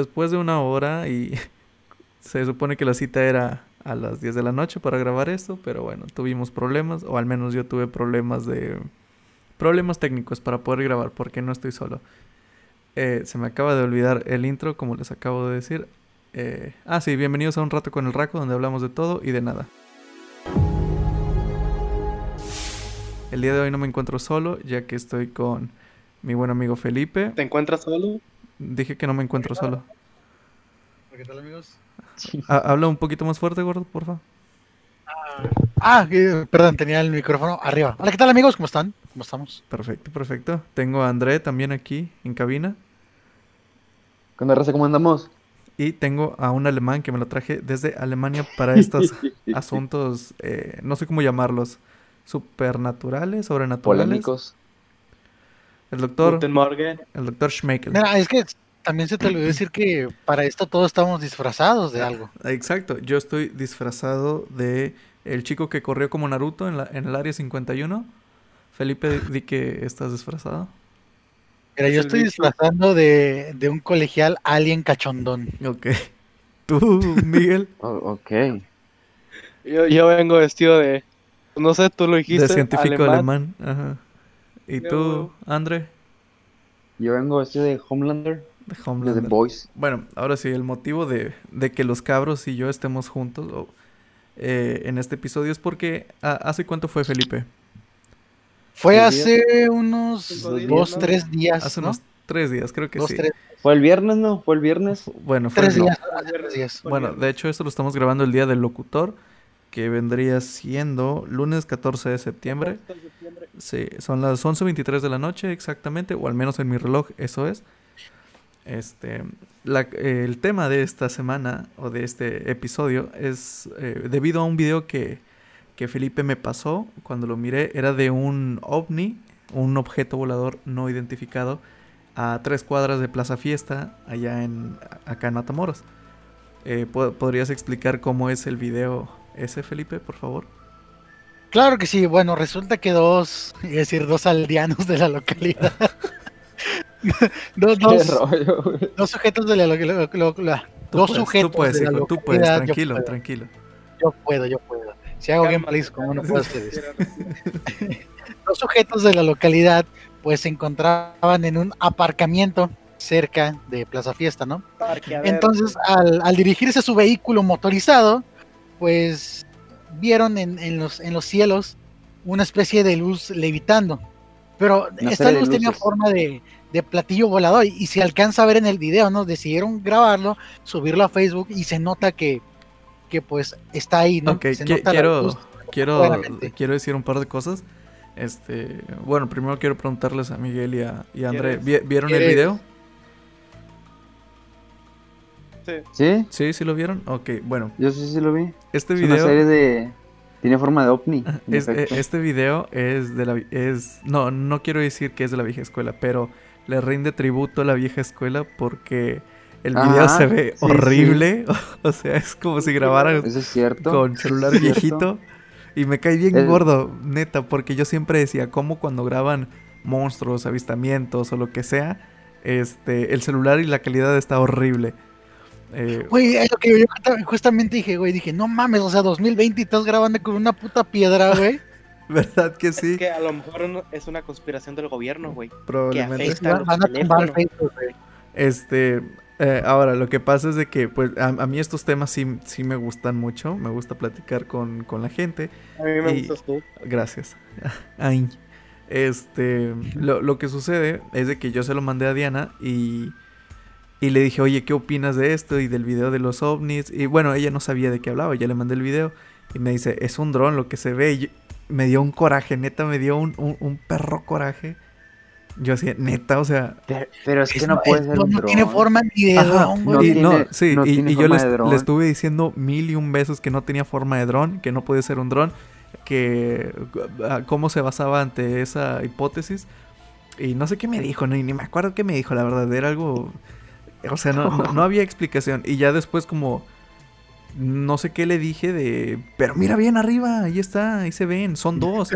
después de una hora y se supone que la cita era a las 10 de la noche para grabar esto, pero bueno, tuvimos problemas, o al menos yo tuve problemas de... Problemas técnicos para poder grabar, porque no estoy solo. Eh, se me acaba de olvidar el intro, como les acabo de decir. Eh, ah, sí, bienvenidos a Un Rato con el Raco, donde hablamos de todo y de nada. El día de hoy no me encuentro solo, ya que estoy con mi buen amigo Felipe. ¿Te encuentras solo? Dije que no me encuentro solo. ¿Qué tal, amigos? Ha- Habla un poquito más fuerte, gordo, porfa. Ah, eh, perdón, tenía el micrófono arriba. Hola, ¿qué tal, amigos? ¿Cómo están? ¿Cómo estamos? Perfecto, perfecto. Tengo a André también aquí en cabina. ¿Qué onda, raza? ¿Cómo andamos? Y tengo a un alemán que me lo traje desde Alemania para estos asuntos, eh, no sé cómo llamarlos, supernaturales, sobrenaturales. Polémicos. El doctor, Guten Morgen. el doctor Schmeichel. Mira, es que también se te olvidó decir que para esto todos estamos disfrazados de algo. Exacto, yo estoy disfrazado de el chico que corrió como Naruto en, la, en el área 51. Felipe, di que estás disfrazado. Mira, yo estoy disfrazando de, de un colegial alien cachondón. Ok. ¿Tú, Miguel? Oh, ok. Yo, yo vengo vestido de. No sé, tú lo dijiste. de científico alemán. Ajá. ¿Y Ya, tú. André? Yo vengo vestido de Homelander, De de The Homelander. Boys. Bueno, ahora sí, el motivo de, de que los cabros y yo estemos juntos eh, en este episodio es porque... ah, ¿Hace cuánto fue, Felipe? Fue ¿Qué hace unos dos, tres días, Hace ¿no? unos tres días, creo que Dos, sí. tres, Fue el viernes, ¿no? Fue el viernes. Bueno, fue tres el- días. hace tres días. Bueno, de hecho, esto lo estamos grabando el día del locutor, que vendría siendo lunes 14 de septiembre. Sí, son las 11.23 de la noche exactamente, o al menos en mi reloj, eso es. Este, la- eh, el tema de esta semana o de este episodio es eh, debido a un video que, que Felipe me pasó cuando lo miré. Era de un ovni, un objeto volador no identificado, a tres cuadras de Plaza Fiesta, allá en acá en Matamoros. Eh, ¿po- ¿Podrías explicar cómo es el video ese, Felipe, por favor? Claro que sí. Bueno, resulta que dos, es decir, dos aldeanos de la localidad. dos, Qué dos, rollo, güey. dos sujetos de la localidad. Tú Dos puedes, sujetos Tú puedes, de la hijo, tú puedes, yo tranquilo, tranquilo. Yo puedo, yo puedo. Si hago gameplays, como no puedo ustedes. Los sujetos de la localidad, pues se encontraban en un aparcamiento cerca de Plaza Fiesta, ¿no? Entonces, al, al dirigirse a su vehículo motorizado, pues vieron en, en los, en los cielos una especie de luz levitando. Pero Una esta luz tenía forma de, de platillo volador y, y se alcanza a ver en el video, ¿no? Decidieron grabarlo, subirlo a Facebook y se nota que, que pues está ahí, ¿no? Se nota quiero, luz. quiero, claramente. quiero decir un par de cosas. Este, bueno, primero quiero preguntarles a Miguel y a, y a André, ¿Quieres? ¿vi- ¿vieron el video? Sí. ¿Sí? ¿Sí? ¿Sí lo vieron? Ok, bueno, Yo sí, sí lo vi. este Es una video... serie de... Tiene forma de ovni. Es- eh, este video es de la es no no quiero decir que es de la vieja escuela, pero le rinde tributo a la vieja escuela porque el video Ajá, se ve sí, horrible, o sea, es como si grabaran Eso es cierto. con celular Es cierto. viejito y me cae bien El- gordo, neta, porque yo siempre decía cómo cuando graban monstruos, avistamientos o lo que sea, este el celular y la calidad está horrible. Eh, Güey, es lo que yo justa- justamente dije, güey, dije, no mames, o sea, 2020 y estás grabando con una puta piedra, güey. ¿Verdad que sí? Es que a lo mejor es una conspiración del gobierno, güey. Probablemente. Está Van los van a tumbar teléfonos. Facebook, güey. Este, eh, ahora, lo que pasa es de que, pues, a, a mí estos temas sí, sí me gustan mucho. Me gusta platicar con, con la gente. A mí me Y- gustas tú. Gracias. Ay. Este, lo, lo que sucede es de que yo se lo mandé a Diana y, y le dije, oye, ¿qué opinas de esto y del video de los ovnis? Y bueno, ella no sabía de qué hablaba, ya le mandé el video y me dice, es un dron lo que se ve. Y yo- me dio un coraje, neta, me dio un, un- un perro coraje. Yo así, neta, o sea, Pero, pero es que no puede ser no, un no tiene forma ni de Ajá, dron, no güey. y, no, sí, no y, tiene y yo le, estuve diciendo mil y un veces que no tenía forma de dron, que no podía ser un dron, que cómo se basaba ante esa hipótesis. Y no sé qué me dijo, ni, ni me acuerdo qué me dijo, la verdad, era algo... O sea, no, no, había explicación. Y ya después como... No sé qué le dije de... Pero mira bien arriba, ahí está, ahí se ven, son dos.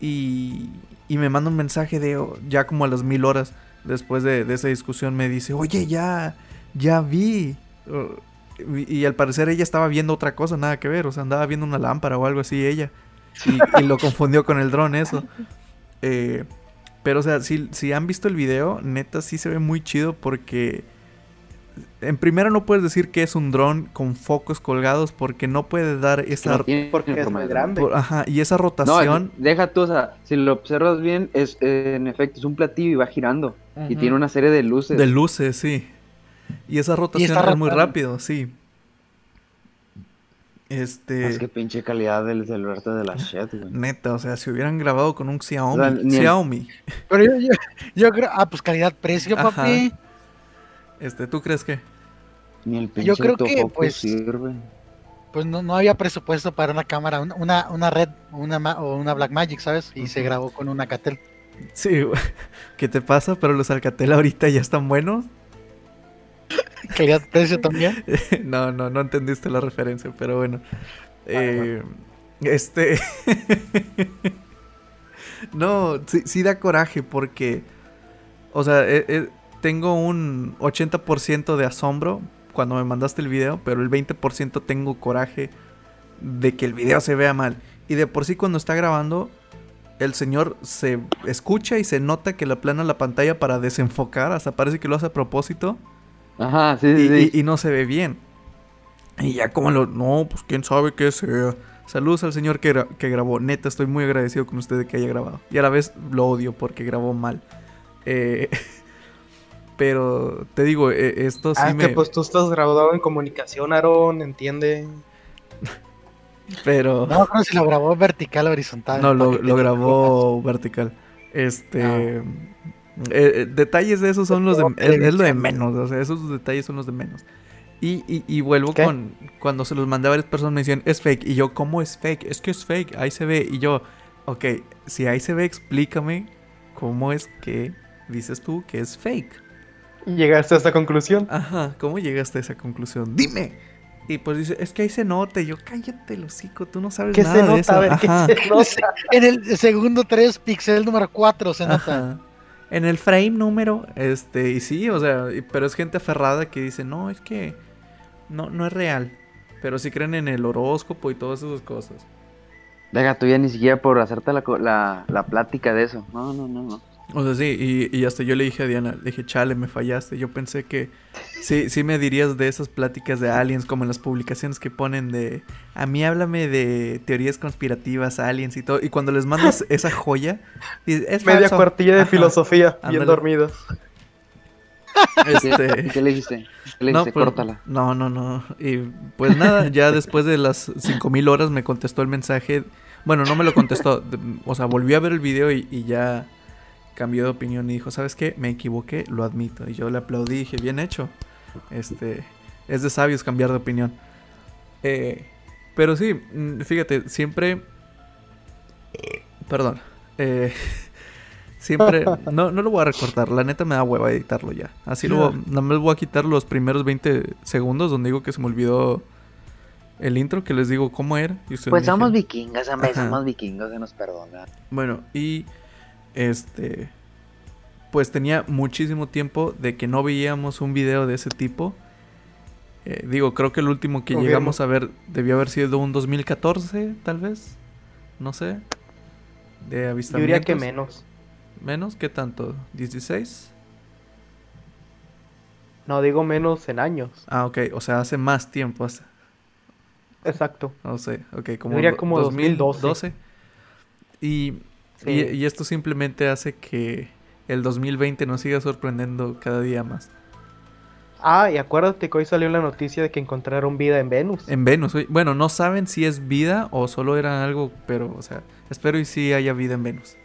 Y, y me manda un mensaje de ya como a las mil horas después de, de esa discusión me dice, oye, ya, ya vi. Y, al parecer ella estaba viendo otra cosa, nada que ver. O sea, andaba viendo una lámpara o algo así ella. Y, y lo confundió con el dron, eso. Eh, pero, o sea, si, si han visto el video, neta sí se ve muy chido porque. En primera no puedes decir que es un dron con focos colgados porque no puede dar esa... No tiene Porque es forma muy de- grande. por- ajá, y esa No, rotación... deja tú, o sea, si lo observas bien, es eh, en efecto, es un platillo y va girando. Y tiene una serie de luces. De luces, sí. Y esa rotación está es muy rápido, sí. Este... Es que pinche calidad del celular de la shit, güey. Neta, o sea, si hubieran grabado con un Xiaomi, O sea, ni el- Xiaomi, Pero yo, yo, yo creo, ah, pues calidad-precio, Ajá. Este, ¿tú crees que? Ni el pinche Yo creo que, pues, sirve. Pues no, no había presupuesto para una cámara, una, una, red una, o una Blackmagic, ¿sabes? Y se grabó con una Catel. Sí. ¿qué te pasa? Pero los Alcatel ahorita ya están buenos. Calidad-precio también. no, no, no entendiste la referencia, pero bueno. Eh, este. no, sí, sí da coraje porque. O sea, eh, eh, tengo un 80% de asombro cuando me mandaste el video, pero el 20% tengo coraje de que el video se vea mal. Y de por sí cuando está grabando, el señor se escucha y se nota que le aplana la pantalla para desenfocar, hasta parece que lo hace a propósito Ajá, sí, y, sí, sí. y- y no se ve bien. Y ya como lo... No, pues quién sabe qué sea. Saludos al señor que, gra- que grabó. Neta, estoy muy agradecido con usted de que haya grabado. Y a la vez lo odio porque grabó mal. Eh, pero te digo, eh, esto sí ah, me... que pues tú estás graduado en comunicación, Aaron, entiende. Pero... No, creo si lo grabó vertical o horizontal. No, lo, grabó vertical. Este. eh, eh, detalles de esos son los de. Es, es lo de menos. O sea, esos detalles son los de menos. Y, y, y vuelvo ¿Qué? con. Cuando se los mandé a varias personas me decían, es fake. Y yo, ¿cómo es fake? Es que es fake. Ahí se ve. Y yo, ok, si ahí se ve, explícame cómo es que dices tú que es fake. Y llegaste a esta conclusión. Ajá, ¿cómo llegaste a esa conclusión? Dime. Y pues dice, es que ahí se nota. Y yo, cállate, el hocico, tú no sabes ¿Qué nada se de nota? eso. A ver, ¿qué Ajá. se nota? En el segundo 3, pixel número 4 se nota. Ajá. En el frame número, este, y sí, o sea, pero es gente aferrada que dice, no, es que no, no es real. Pero sí creen en el horóscopo y todas esas cosas. Deja tú ya ni siquiera por hacerte la, co- la, la plática de eso. No, no, no, no. O sea, sí, y, y hasta yo le dije a Diana, le dije, chale, me fallaste. Yo pensé que sí, sí me dirías de esas pláticas de aliens, como en las publicaciones que ponen de, a mí háblame de teorías conspirativas, aliens y todo. Y cuando les mandas esa joya, dices, es Media falso". cuartilla de Ajá. filosofía, Ándale. bien dormidos. Este... ¿Y qué le dijiste? ¿Qué le No, dijiste? pues, Córtala. No, no, no. Y pues nada, ya después de las 5000 horas me contestó el mensaje. Bueno, no me lo contestó. O sea, volvió a ver el video y, y ya cambió de opinión y dijo, ¿sabes qué? Me equivoqué, lo admito. Y yo le aplaudí y dije, bien hecho. Este, es de sabios cambiar de opinión. Eh, pero sí, mm, fíjate, siempre... Perdón. eh, siempre... No, no lo voy a recortar. La neta me da hueva editarlo ya. Así voy- Nada más voy a quitar los primeros 20 segundos donde digo que se me olvidó el intro, que les digo cómo era. y Pues somos dijeron. hombre, Ajá. somos vikingos, se nos perdona. Bueno, y este. Pues tenía muchísimo tiempo de que no veíamos un video de ese tipo. Eh, digo, creo que el último que Confirmo. llegamos a ver debió haber sido un 2014, tal vez. No sé. De Yo avistamientos. diría que menos. ¿Menos? ¿Qué tanto? ¿16? No, digo menos en años. Ah, ok. O sea, hace más tiempo. hace- Exacto. No sé. Ok, como, diría como 2012. Y, Sí. y, y esto simplemente hace que el 2020 nos siga sorprendiendo cada día más. Ah, y acuérdate que hoy salió la noticia de que encontraron vida en Venus. En Venus. Bueno, no saben si es vida o solo era algo, pero, o sea, espero y sí haya vida en Venus.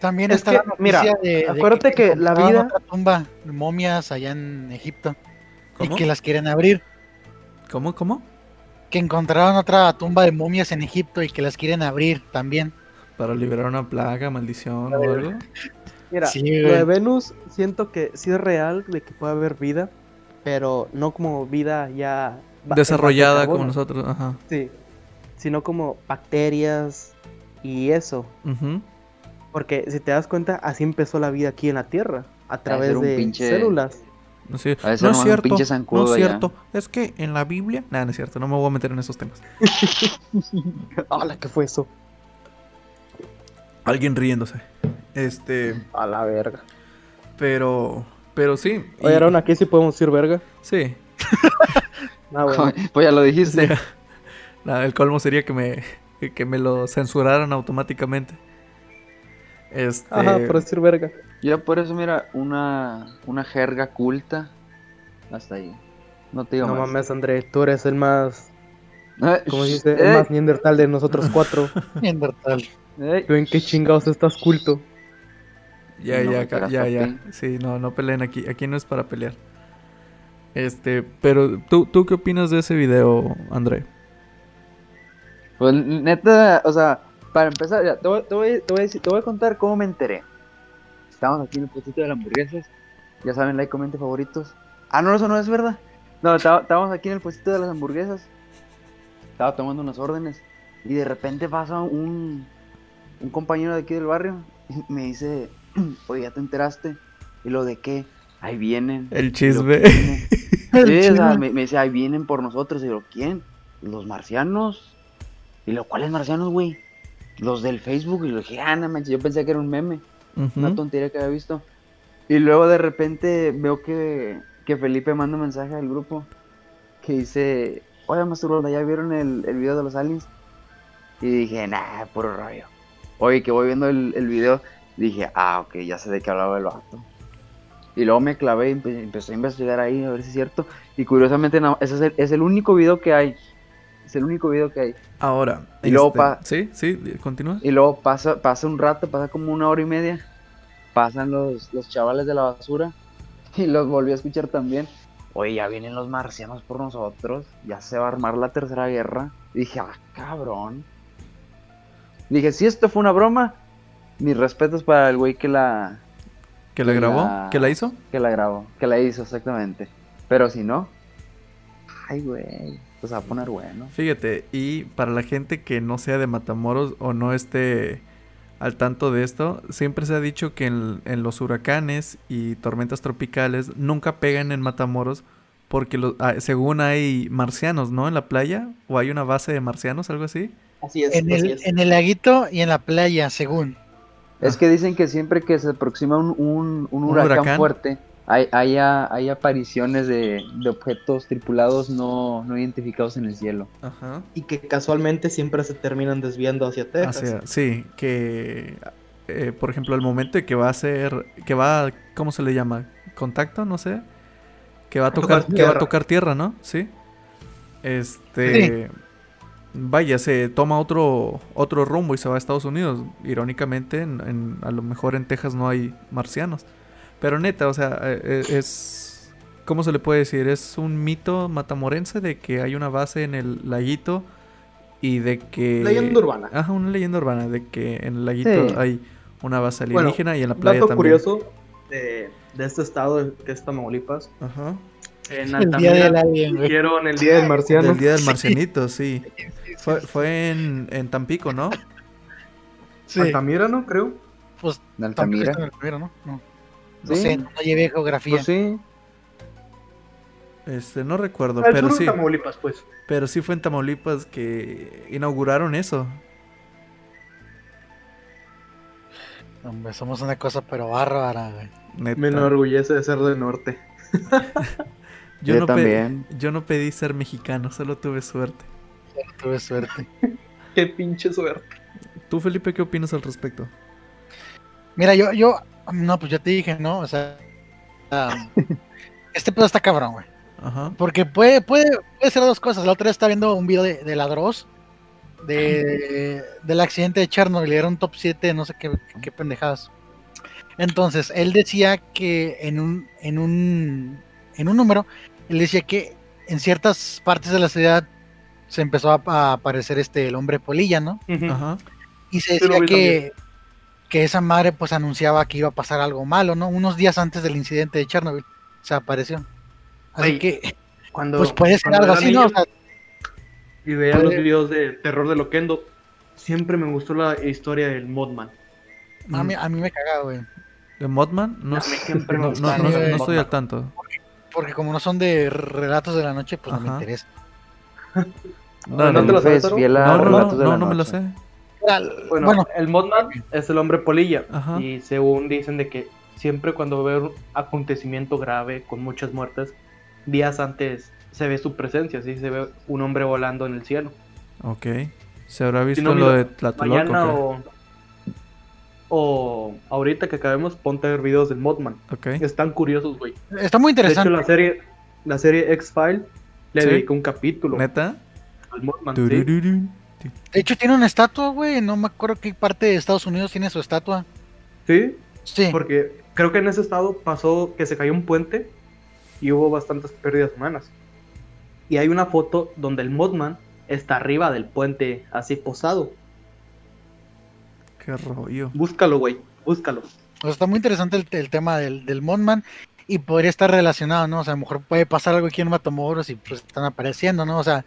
También Es está que, la noticia mira, de, de acuérdate que la encontraron vida- otra tumba, momias allá en Egipto. ¿Cómo? Y que las quieren abrir. ¿Cómo? ¿Cómo? Que encontraron otra tumba de momias en Egipto y que las quieren abrir también. Para liberar una plaga, maldición o algo. Mira, Sí, lo de Venus siento que sí es real de que puede haber vida, pero no como vida ya Desarrollada como nosotros. Ajá. Sí, sino como bacterias y eso. Porque si te das cuenta, así empezó la vida aquí en la Tierra, a través de pinche- células. Ser no es cierto, no es allá". cierto. Es que en la Biblia... Nada, no es cierto, no me voy a meter en esos temas. Hola, ¿qué fue eso? Alguien riéndose. Este, A la verga. pero... Pero sí. y- Oye, Aaron, aquí sí podemos decir verga. Sí. Ah, bueno. Pues ya lo dijiste. Sí. Nada, el colmo sería que me, que me lo censuraran automáticamente. Este... Ajá, por decir verga. Yo por eso, mira, una, una jerga culta. Hasta ahí. No te digo No más. mames, André, tú eres el más, Eh, ¿cómo se dice? eh, El más neandertal de nosotros cuatro. Neandertal. ¿Tú en qué chingados estás culto? Ya, No ya, ya, ya. Sí, no, no peleen aquí. Aquí no es para pelear. Este, pero ¿tú, ¿tú qué opinas de ese video, André? Pues neta, o sea, para empezar, ya, te, voy, te, voy, te, voy a decir- te voy a contar cómo me enteré. Estábamos aquí en el puestito de las hamburguesas. Ya saben, like, comente favoritos. Ah, no, eso no es verdad. No, estábamos aquí en el puestito de las hamburguesas. Estaba tomando unas órdenes. Y de repente pasa un, un compañero de aquí del barrio. Me dice, oye, ¿ya te enteraste? Y lo de qué? Ahí vienen. El chisme. "¿Quiénes?". El Sí, o sea, chisme. me, me dice, ahí vienen por nosotros. Y yo, ¿quién? Los marcianos. Y lo, ¿cuáles marcianos, güey? Los del Facebook. Y lo dije, ah, no manches, yo pensé que era un meme. Una tontería que había visto. Y luego de repente veo que, que Felipe manda un mensaje al grupo que dice, oye, Masturbanda, ¿ya vieron el, el video de los aliens? Y dije, nah, puro rollo. Oye, que voy viendo el, el video, dije, ah, ok, ya sé de qué hablaba el vato. Y luego me clavé y empe- empecé a investigar ahí a ver si es cierto. Y curiosamente, no, ese es el, es el único video que hay. Es el único video que hay. Ahora. Y luego este, pa- Sí, sí, continúa. Y luego pasa, pasa un rato, pasa como una hora y media. Pasan los, los chavales de la basura. Y los volví a escuchar también. Oye, ya vienen los marcianos por nosotros. Ya se va a armar la tercera guerra. Y dije, ah, cabrón. Dije, si esto fue una broma, mis respetos para el güey que la, ¿Que la grabó? La- ¿Que la hizo? que la grabó, que la hizo exactamente. Pero si no, ay, güey, pues va a poner bueno. Fíjate, y para la gente que no sea de Matamoros o no esté al tanto de esto, siempre se ha dicho que en, en los huracanes y tormentas tropicales nunca pegan en Matamoros porque lo- ah, según hay marcianos, ¿no? En la playa o hay una base de marcianos, algo así. Así es, En así el, es. en el laguito y en la playa, según. Es que dicen que siempre que se aproxima un, un- un ¿Un huracán, huracán? fuerte, hay, haya- hay apariciones de, de objetos tripulados no, no identificados en el cielo. Ajá. Y que casualmente siempre se terminan desviando hacia Texas. Hacia- sí, que eh, por ejemplo el momento de que va a ser, que va, ¿cómo se le llama? Contacto, no sé. Que va a tocar, Tocar que va a tocar tierra, ¿no? Sí. Este, vaya, se toma otro otro rumbo y se va a Estados Unidos. Irónicamente, en- en- a lo mejor en Texas no hay marcianos. Pero neta, o sea, eh, eh, es ¿cómo se le puede decir? Es un mito matamorense de que hay una base en el laguito y de que Leyenda urbana. Ajá, una leyenda urbana de que en el laguito Sí. hay una base Bueno, alienígena y en la playa Dato también. curioso de, de este estado que es Tamaulipas. Ajá. En El día del Altamira alien, güey. hicieron el día del marciano. Del día del marcianito, sí. Fue, fue en, en Tampico, ¿no? Sí. Altamira, ¿no? Creo. Pues En Altamira. Altamira, ¿no? No, no sé, no llevé geografía. Pues sí. Este, no recuerdo, Al pero sí. Tamaulipas, pues. Pero sí fue en Tamaulipas que inauguraron eso. Hombre, somos una cosa pero bárbara, güey. Neta. Me enorgullece de ser del norte. yo, Yo no también. yo no pedí ser mexicano, solo tuve suerte. Solo Tuve suerte. Qué pinche suerte. ¿Tú, Felipe, qué opinas al respecto? Mira, yo, yo, no, pues ya te dije, ¿no? O sea, este pedo está cabrón, güey. Ajá. Porque puede, puede, puede ser dos cosas. La otra vez estaba viendo un video de, de Ladros de, del accidente de Chernobyl. Era un top 7, no sé qué, qué pendejadas. Entonces, él decía que en un, en un, en un número, él decía que en ciertas partes de la ciudad se empezó a, a aparecer este el hombre polilla, ¿no? Ajá. Y se decía que, que esa madre pues anunciaba que iba a pasar algo malo, ¿no? Unos días antes del incidente de Chernobyl se apareció. Así que, Cuando, pues puede ser algo así, ¿no? O niño sea, y veía puede- los videos de terror de Loquendo, siempre me gustó la historia del Modman. a, mí, a mí me cagaba, güey. ¿De Modman? No, A mí siempre me no, gustó no- no- estoy al tanto. Porque como no son de relatos de la noche, pues no me Ajá. interesa. No, ¿No te lo sabes, No, no, Relatos no, de no, me lo sé. Bueno, bueno, el Mothman es el hombre polilla. Ajá. Y según dicen de que siempre cuando ve un acontecimiento grave con muchas muertes, días antes se ve su presencia, ¿sí? Se ve un hombre volando en el cielo. Ok. ¿Se habrá visto no, lo mira, de Tlatelolco? Mañana o o, ahorita que acabemos, ponte a ver videos del Mothman. qué? Ok. Están curiosos, güey. está muy De hecho, interesante. la serie, la serie X-File le ¿Sí? dedicó un capítulo ¿Neta? al sí. Turururun. De hecho, tiene una estatua, güey. No me acuerdo qué parte de Estados Unidos tiene su estatua. Sí, Sí. porque creo que en ese estado pasó que se cayó un puente y hubo bastantes pérdidas humanas. Y hay una foto donde el Mothman está arriba del puente, así posado. Qué rollo. Búscalo, güey, búscalo. O sea, está muy interesante el, el tema del, del Mothman y podría estar relacionado, ¿no? O sea, a lo mejor puede pasar algo aquí en Matamoros y pues están apareciendo, ¿no? O sea,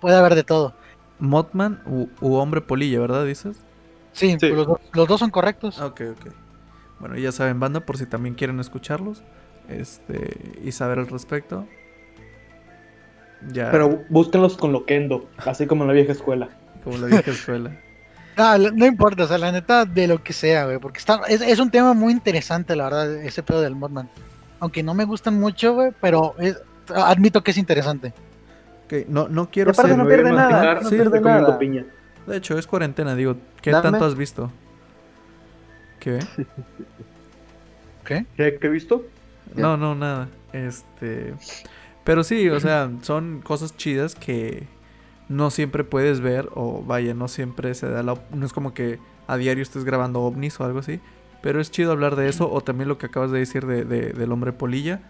puede haber de todo. Mothman u, u hombre polilla, ¿verdad? Dices. Sí, Sí. pues Los, dos- los dos son correctos. Ok, ok. Bueno, ya saben, banda, por si también quieren escucharlos este y saber al respecto. Ya, Pero búsquenlos con Loquendo, así como en la vieja escuela. como la vieja escuela. Ah, no importa, o sea, la neta, de lo que sea, güey, porque está, es, es un tema muy interesante, la verdad, ese pedo del Mothman. Aunque no me gustan mucho, güey, pero es- admito que es interesante. Ok, no, no quiero ser. no pierde nada, masticar, no Sí. pierde nada. piña. De hecho, es cuarentena, digo. ¿Qué Dame. tanto has visto? ¿Qué? ¿Qué? ¿Qué, he visto? No, no, nada. Este. Pero sí, o sea, son cosas chidas que no siempre puedes ver. O vaya, no siempre se da la. No es como que a diario estés grabando ovnis o algo así. Pero es chido hablar de eso. O también lo que acabas de decir de, de- del hombre polilla.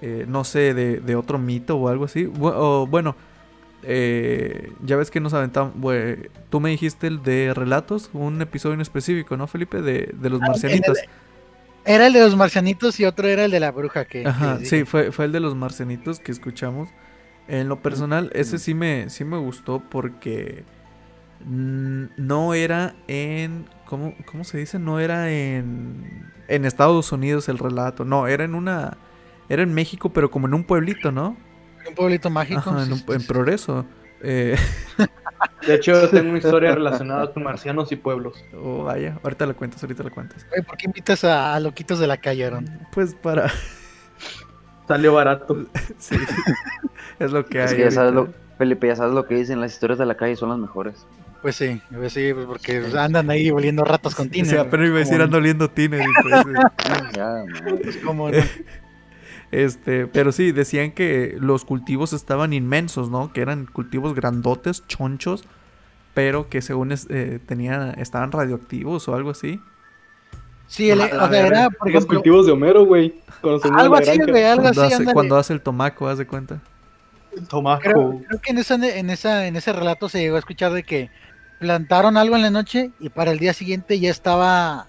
Eh, no sé, de, de otro mito o algo así. O, bueno, eh, ya ves que nos aventamos. bue- tú me dijiste el de relatos, un episodio en específico, ¿no, Felipe? De, de los Ah, marcianitos. Era el de los marcianitos y otro era el de la bruja que... que Ajá, les sí, fue, fue el de los marcianitos que escuchamos. En lo personal, ese sí me, sí me gustó porque no era en. ¿cómo, ¿Cómo se dice? No era en. En Estados Unidos el relato. No, era en una. Era en México, pero como en un pueblito, ¿no? Un pueblito mágico. Ajá, en, sí, un- sí, en sí. Progreso. Eh, De hecho, tengo una historia relacionada con marcianos y pueblos. oh, vaya, ahorita la cuentas, ahorita la cuentas. ¿Por qué invitas a, a loquitos de la calle, Aaron? Pues para. Salió barato. sí, es lo que hay. Es que ya sabes ahorita. lo, Felipe, ya sabes lo que dicen, las historias de la calle son las mejores. Pues sí, pues sí, pues porque andan ahí volviendo ratos con Sí, tiner. apenas iba a decir ando oliendo tiner. y pues, eh. Ya, man. pues, como no. Este, pero sí, decían que los cultivos estaban inmensos, ¿no? Que eran cultivos grandotes, chonchos, pero que según es- eh, tenían, estaban radioactivos o algo así. Sí, el- o sea, era, por Los cultivos de Homero, güey. Algo así, güey, algo Cuando así, hace, cuando hace el tomaco, haz de cuenta. Tomaco. Creo, creo que en esa, en esa, en ese relato se llegó a escuchar de que plantaron algo en la noche y para el día siguiente ya estaba,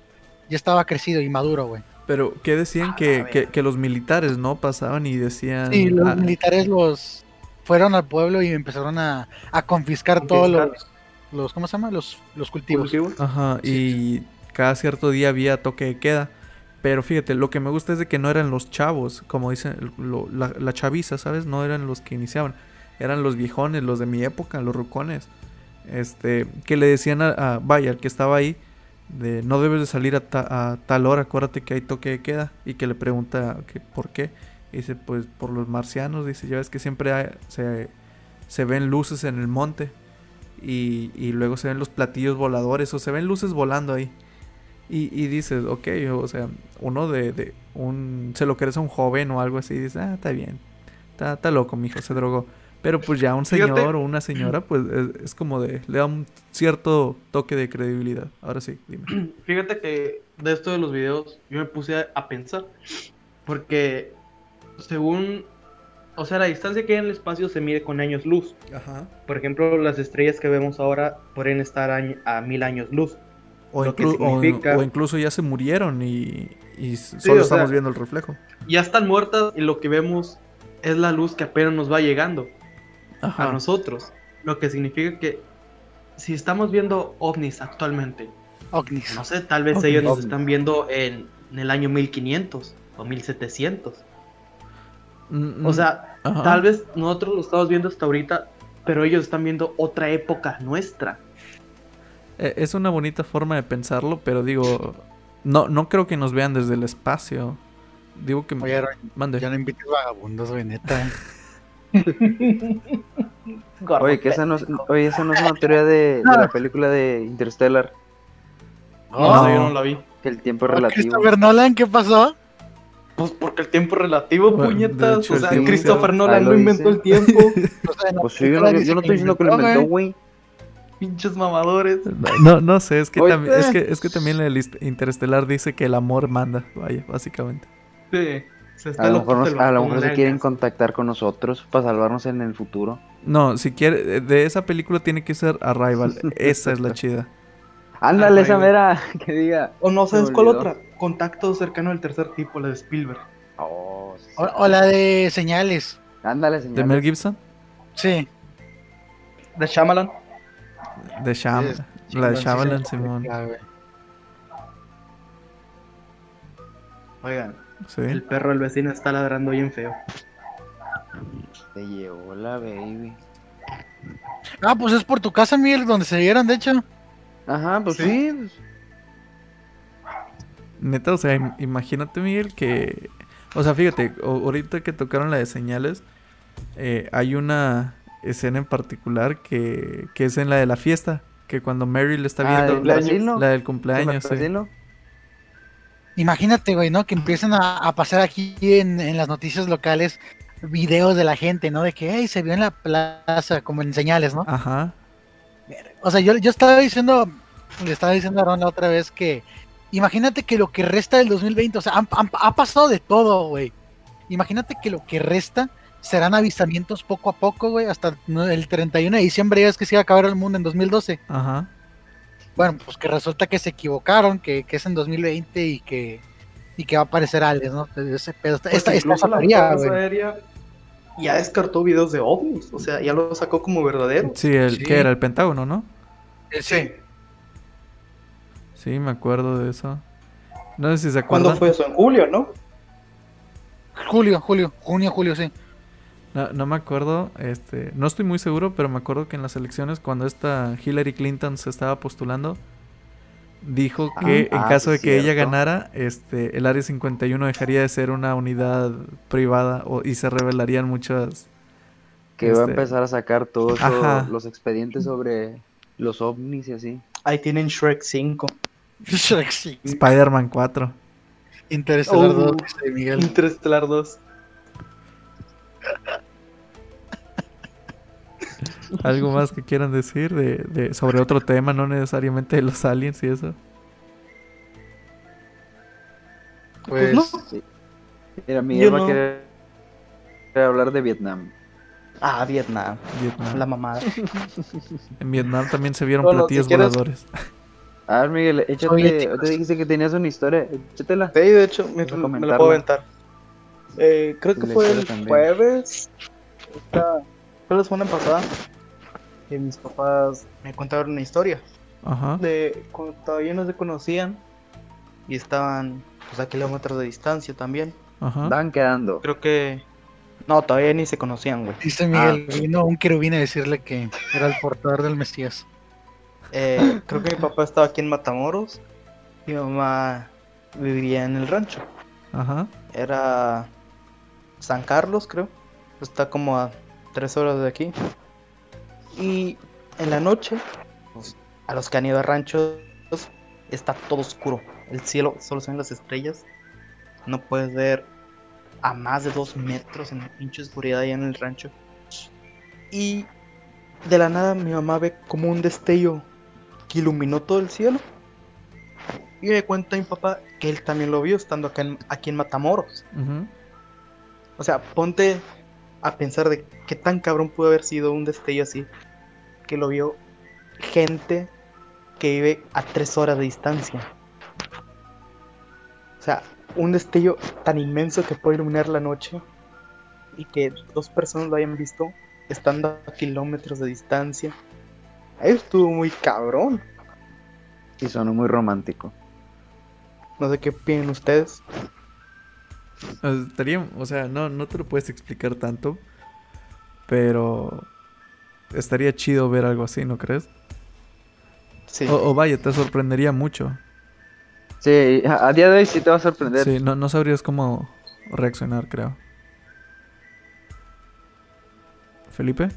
ya estaba crecido y maduro, güey. Pero, ¿qué decían? A Que, que, los militares, ¿no? Pasaban y decían... Sí, los ah, militares los fueron al pueblo y empezaron a, a confiscar, todos los, los, ¿cómo se llama? Los, los cultivos. cultivos. Ajá, y cada cierto día había toque de queda. Pero fíjate, lo que me gusta es de que no eran los chavos, como dicen, la, chaviza, ¿sabes? No eran los que iniciaban. Eran los viejones, los de mi época, los rucones. Este, que le decían a, a- que estaba ahí, de no debes de salir a, a tal hora, acuérdate que hay toque de queda. Y que le pregunta por qué. Dice, pues por los marcianos, dice, ya ves que siempre se, se ven luces en el monte. Y, y luego se ven los platillos voladores o se ven luces volando ahí. Y, y dices, ok, o sea, uno de, de un... Se lo crees a un joven o algo así, dices, ah, está bien. Está, está loco, mi hijo, se drogó. Pero pues ya un Fíjate. señor o una señora, pues es, es como de... Le da un cierto toque de credibilidad. Ahora sí, dime. Fíjate que de esto de los videos yo me puse a, a pensar. Porque según... O sea, la distancia que hay en el espacio se mide con años luz. Ajá. Por ejemplo, las estrellas que vemos ahora pueden estar añ- a mil años luz. O, inclu- incluso ya se murieron y, solo estamos sea- viendo el reflejo. Ya están muertas y lo que vemos es la luz que apenas nos va llegando a nosotros. Lo que significa que si estamos viendo ovnis actualmente, Ovnis. no sé, tal vez ellos nos Ovnis. están viendo en, en el año 1500 o 1700. Mm, O sea, ajá. tal vez nosotros lo estamos viendo hasta ahorita, pero ellos están viendo otra época nuestra. Eh, Es una bonita forma de pensarlo, pero digo, no, no creo que nos vean desde el espacio. Digo que Oye, mande. ya no invites vagabundos, güey, neta. Oye, que esa no, es- oye, esa no es una teoría de, de la película de Interstellar, No, No. yo no la vi. que el tiempo es ¿Ah, relativo. Christopher Nolan, ¿qué pasó? Pues porque el tiempo es relativo, Bueno, puñetas. hecho, o sea, Christopher Ah, Nolan lo no inventó el tiempo. O sea, Pues sí, yo no, yo no estoy diciendo que lo inventó, güey. Pinches mamadores. No, no sé, es que, también, es que es que también el Interestelar dice que el amor manda, vaya, básicamente. Sí. Se está A lo mejor, nos- a lo mejor se quieren contactar con nosotros para salvarnos en el futuro. No, si quiere, de esa película tiene que ser Arrival. Esa es la chida. Ándale, esa mera que diga. O no, ¿sabes cuál otra? Contacto cercano del tercer tipo, la de Spielberg. Oh, sí. O, o la de señales. Ándale, ¿De señor. Mel Gibson? Sí. De Shyamalan. De Sham Es- la de Shyamalan, Simón. Oigan, Sí. el perro del vecino está ladrando bien feo. Te llevó la baby. Ah, pues es por tu casa, Miguel, donde se vieron, de hecho. Ajá, pues Sí. sí. Neta, o sea, im- imagínate, Miguel, que... O sea, fíjate, ahorita que tocaron la de señales, eh, hay una escena en particular que, que es en la de la fiesta, que cuando Mary le está Ah, viendo la del ¿Se cumpleaños, sí. Imagínate, güey, ¿no? Que empiezan a, a pasar aquí en, en las noticias locales videos de la gente, ¿no? De que, hey, se vio en la plaza, como en señales, ¿no? Ajá. O sea, yo, yo estaba diciendo, le estaba diciendo a Aaron la otra vez que imagínate que lo que resta del 2020, o sea, han- han- ha pasado de todo, güey. Imagínate que lo que resta serán avistamientos poco a poco, güey, hasta el 31 de diciembre ya es que se iba a acabar el mundo en 2012. Ajá. Bueno, pues que resulta que se equivocaron, que, que es en 2020 y que y que va a aparecer Alex, ¿no? Ese pedo, esta, Pues esta, esta güey. Aérea ya descartó videos de ovnis. O sea, ya lo sacó como verdadero. Sí, el Sí. que era el Pentágono, ¿no? Sí. Sí, me acuerdo de eso. No sé si se ¿Cuándo acuerdan. fue eso? En julio, ¿no? Julio, julio, junio, julio, sí. No, no me acuerdo, este, no estoy muy seguro, pero me acuerdo que en las elecciones cuando esta Hillary Clinton se estaba postulando, dijo que Ah, en ah, caso de que ella cierto. ganara, este, el área 51 dejaría de ser una unidad privada o- y se revelarían muchas. Que va a Este- empezar a sacar todos los, expedientes sobre los ovnis y así. Ahí tienen Shrek 5. Shrek, sí. Spider-Man 4. Interestelar Oh. 2, dice Miguel. Interestelar 2. ¿Algo más que quieran decir de, de- sobre otro tema, no necesariamente de los aliens y eso? Pues, no. Sí. Mira, Miguel Yo va no. a querer hablar de Vietnam. Ah, Vietnam. Vietnam. La mamada. En Vietnam también se vieron Bueno, si platillos quieres- voladores. A ver, Miguel, échate. Te dijiste que tenías una historia. Échatela. Sí, de hecho, me, me lo puedo aventar. Eh, creo que La fue el también. jueves. Esta, fue la semana pasada. Que mis papás me contaron una historia. Ajá. De cuando todavía no se conocían. Y estaban pues, a kilómetros de distancia también. Ajá. Van quedando. Creo que. No, todavía ni se conocían, güey. dice Miguel, Ah. vino un querubín a decirle que era el portador del Mesías. Eh, creo que mi papá estaba aquí en Matamoros. Y mi mamá vivía en el rancho. Ajá. Era San Carlos, creo. Está como a tres horas de aquí. Y en la noche, pues, a los que han ido a ranchos, está todo oscuro. El cielo solo se ven las estrellas. No puedes ver a más de dos metros en pinche oscuridad allá en el rancho. Y de la nada mi mamá ve como un destello que iluminó todo el cielo. Y me cuenta mi papá que él también lo vio estando acá en, aquí en Matamoros. O sea, ponte a pensar de qué tan cabrón pudo haber sido un destello así. Que lo vio gente que vive a tres horas de distancia. O sea, un destello tan inmenso que puede iluminar la noche. Y que dos personas lo hayan visto estando a kilómetros de distancia. Ahí estuvo muy cabrón. Y sonó muy romántico. No sé qué opinan ustedes. Estaría, o sea, no, no te lo puedes explicar tanto, pero estaría chido ver algo así, ¿no crees? Sí. O, o vaya, te sorprendería mucho. Sí, a, día de hoy sí te va a sorprender. Sí, no, no sabrías cómo reaccionar, creo. Felipe.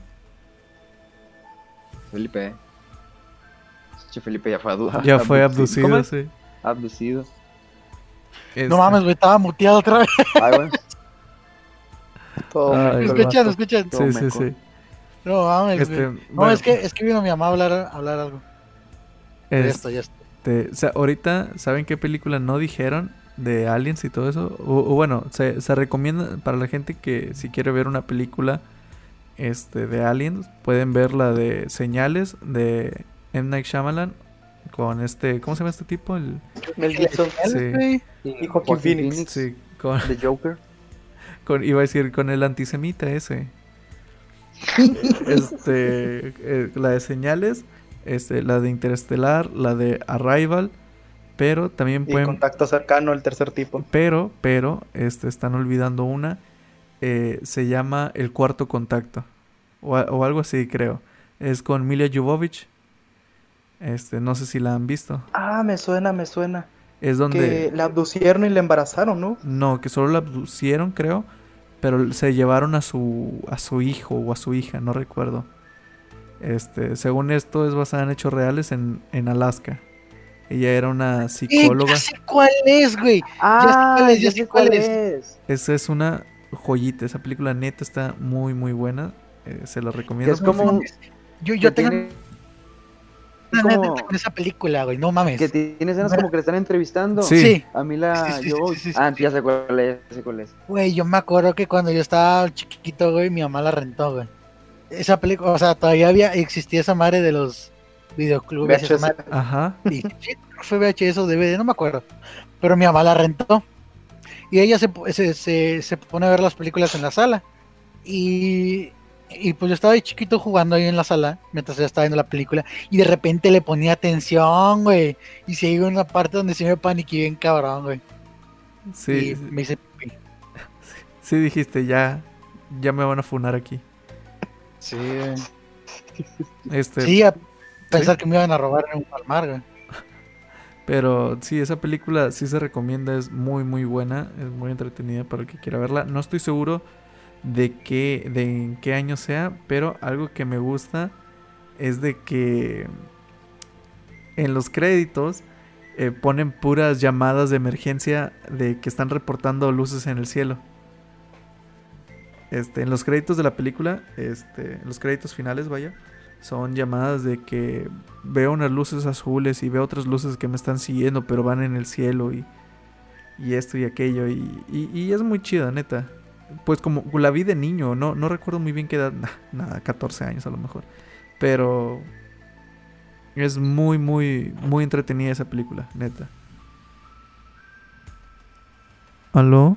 Felipe. Felipe ya fue Ya fue abducido. Sí. Abducido. Este, No mames, güey, estaba muteado otra vez. Ay, güey. Todo Ay, escuchan, Sí, sí, sí. No mames, Este, güey. No, bueno, es que, es que vino mi mamá a hablar, a hablar algo. Ya este, está, ya está. o sea, ahorita, ¿saben qué película no dijeron de aliens y todo eso? O, o bueno, se, se recomienda para la gente que si quiere ver una película este, de aliens, pueden ver la de Señales de M. Night Shyamalan con este, ¿cómo se llama este tipo? El, Mel Gibson Sí. y Joaquin Phoenix. sí, con, The Joker. con- iba a decir con el antisemita ese. este, eh, la de Señales, este, la de Interestelar, la de Arrival, pero también Y pueden contacto cercano, el tercer tipo. Pero, pero, este, están olvidando una. eh, se llama El Cuarto Contacto. O, o algo así, creo. Es con Milia Jovovich. Este, no sé si la han visto. Ah, me suena, me suena. Es donde. Que la abducieron y la embarazaron, ¿no? No, que solo la abducieron, creo. Pero se llevaron a su, a su hijo o a su hija, no recuerdo. Este, según esto, es basada en hechos reales en, en Alaska. Ella era una Eh, psicóloga. ya sé cuál es, güey. Ah, cuál es, ya sé sé cuál cuál es. Esa es una joyita. Esa película neta está muy, muy buena. Eh, se la recomiendo. es como Yo, yo que tengo tiene- como- con esa película, güey. No mames. que tiene escenas como que le están entrevistando. Sí. Sí. A mí la Sí, sí, yo sí, sí, sí. Ah, ya sé cuál es, ya sé cuál es. Güey, yo me acuerdo que cuando yo estaba chiquito, güey, mi mamá la rentó, güey. Esa película, o sea, todavía había, existía esa madre de los videoclubes. esa VHS. madre. Ajá. Y, fue VHS o DVD, no me acuerdo. Pero mi mamá la rentó. Y ella se, se, se, se pone a ver las películas en la sala. Y, y pues yo estaba ahí chiquito jugando ahí en la sala, mientras ella estaba viendo la película. Y de repente le ponía atención, güey. Y se iba en una parte donde se me paniqué bien cabrón, güey. Sí, y me hice pipí. sí dijiste, ya, ya me van a funar aquí. Sí, Este, sí, a pensar que me iban a robar en un palmar, güey. Pero sí, esa película sí se recomienda, es muy muy buena, es muy entretenida para el que quiera verla. No estoy seguro de qué, de en qué año sea, pero algo que me gusta es de que en los créditos eh, ponen puras llamadas de emergencia de que están reportando luces en el cielo. Este, en los créditos de la película, este, en los créditos finales, vaya, son llamadas de que veo unas luces azules y veo otras luces que me están siguiendo, pero van en el cielo y, y esto y aquello. Y, y- y es muy chida, neta. Pues como la vi de niño, no, no recuerdo muy bien qué edad, nah, nada, 14 años a lo mejor. Pero es muy, muy, muy entretenida esa película, neta. ¿Aló?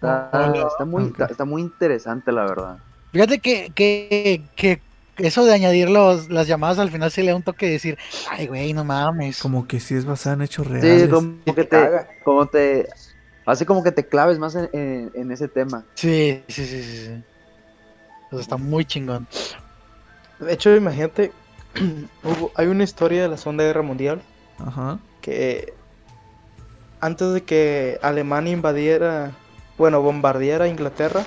Está, muy, Ok. está, está muy interesante, la verdad. Fíjate que, que, que eso de añadir los, las llamadas al final se le da un toque de decir, ay, güey, no mames. Como que sí es basada en hechos reales. Sí, como que te, como te, hace como que te claves más en, en- en ese tema. Sí, sí, sí, sí. sí. Eso está muy chingón. De hecho, imagínate, hubo- hay una historia de la Segunda Guerra Mundial Ajá. que antes de que Alemania invadiera, bueno, bombardeara Inglaterra,